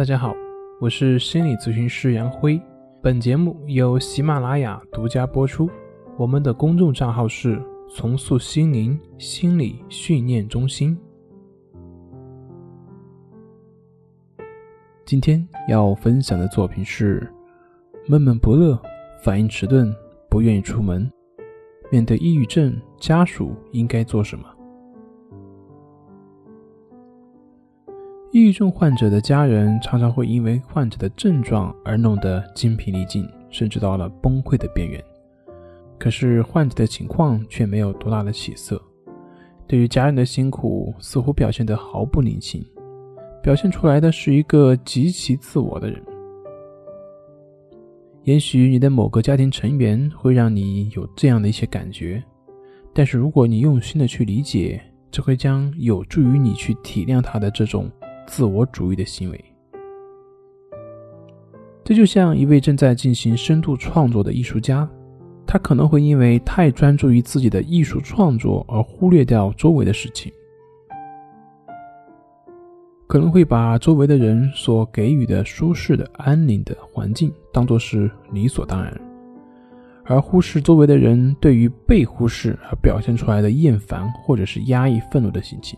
大家好，我是心理咨询师杨辉。本节目由喜马拉雅独家播出。我们的公众账号是“重塑心灵心理训练中心”。今天要分享的作品是：闷闷不乐，反应迟钝，不愿意出门。面对抑郁症，家属应该做什么？抑郁症患者的家人常常会因为患者的症状而弄得精疲力尽，甚至到了崩溃的边缘。可是患者的情况却没有多大的起色，对于家人的辛苦似乎表现得毫不领情，表现出来的是一个极其自我的人。也许你的某个家庭成员会让你有这样的一些感觉，但是如果你用心的去理解，这会将有助于你去体谅他的这种。自我主义的行为，这就像一位正在进行深度创作的艺术家，他可能会因为太专注于自己的艺术创作而忽略掉周围的事情，可能会把周围的人所给予的舒适的、安宁的环境当作是理所当然，而忽视周围的人对于被忽视而表现出来的厌烦或者是压抑、愤怒的心情。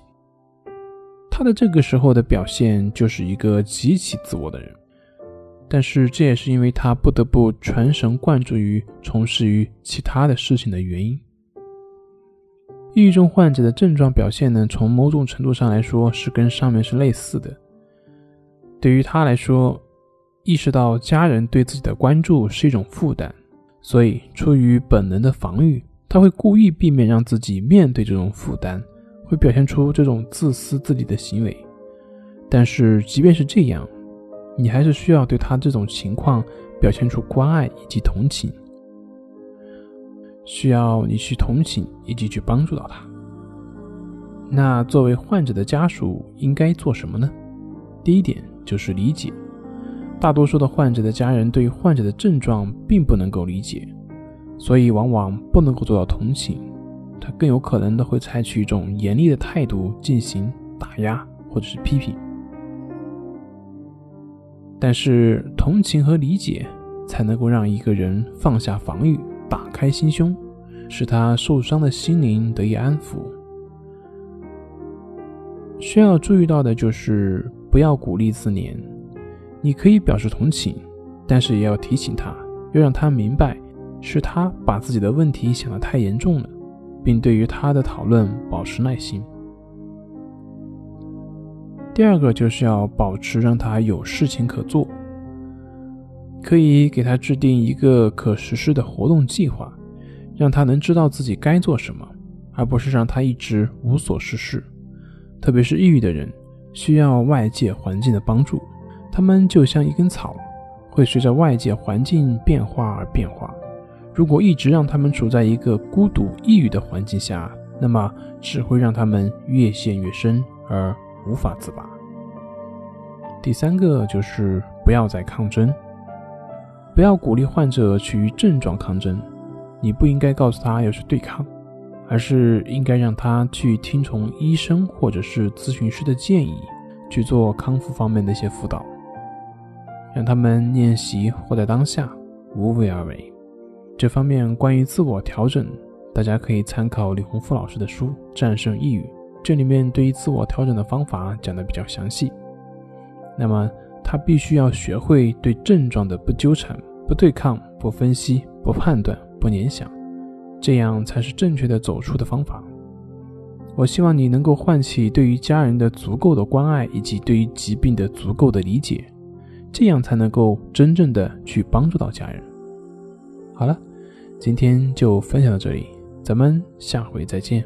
他的这个时候的表现就是一个极其自我的人，但是这也是因为他不得不全神贯注于从事于其他的事情的原因。抑郁症患者的症状表现呢，从某种程度上来说是跟上面是类似的。对于他来说，意识到家人对自己的关注是一种负担，所以出于本能的防御，他会故意避免让自己面对这种负担。会表现出这种自私自利的行为，但是即便是这样，你还是需要对他这种情况表现出关爱以及同情，需要你去同情以及去帮助到他。那作为患者的家属应该做什么呢？第一点就是理解，大多数的患者的家人对患者的症状并不能够理解，所以往往不能够做到同情。他更有可能的会采取一种严厉的态度进行打压或者是批评，但是同情和理解才能够让一个人放下防御，打开心胸，使他受伤的心灵得以安抚。需要注意到的就是不要鼓励自怜，你可以表示同情，但是也要提醒他，要让他明白是他把自己的问题想得太严重了。并对于他的讨论保持耐心。第二个就是要保持让他有事情可做，可以给他制定一个可实施的活动计划，让他能知道自己该做什么，而不是让他一直无所事事。特别是抑郁的人，需要外界环境的帮助，他们就像一根草，会随着外界环境变化而变化。如果一直让他们处在一个孤独、抑郁的环境下，那么只会让他们越陷越深，而无法自拔。第三个就是不要再抗争，不要鼓励患者去与症状抗争。你不应该告诉他要去对抗，而是应该让他去听从医生或者是咨询师的建议，去做康复方面的一些辅导，让他们练习活在当下，无为而为。这方面关于自我调整，大家可以参考李洪福老师的书《战胜抑郁》，这里面对于自我调整的方法讲的比较详细。那么他必须要学会对症状的不纠缠、不对抗、不分析、不判断、不联想，这样才是正确的走出的方法。我希望你能够唤起对于家人的足够的关爱，以及对于疾病的足够的理解，这样才能够真正的去帮助到家人。好了。今天就分享到这里，咱们下回再见。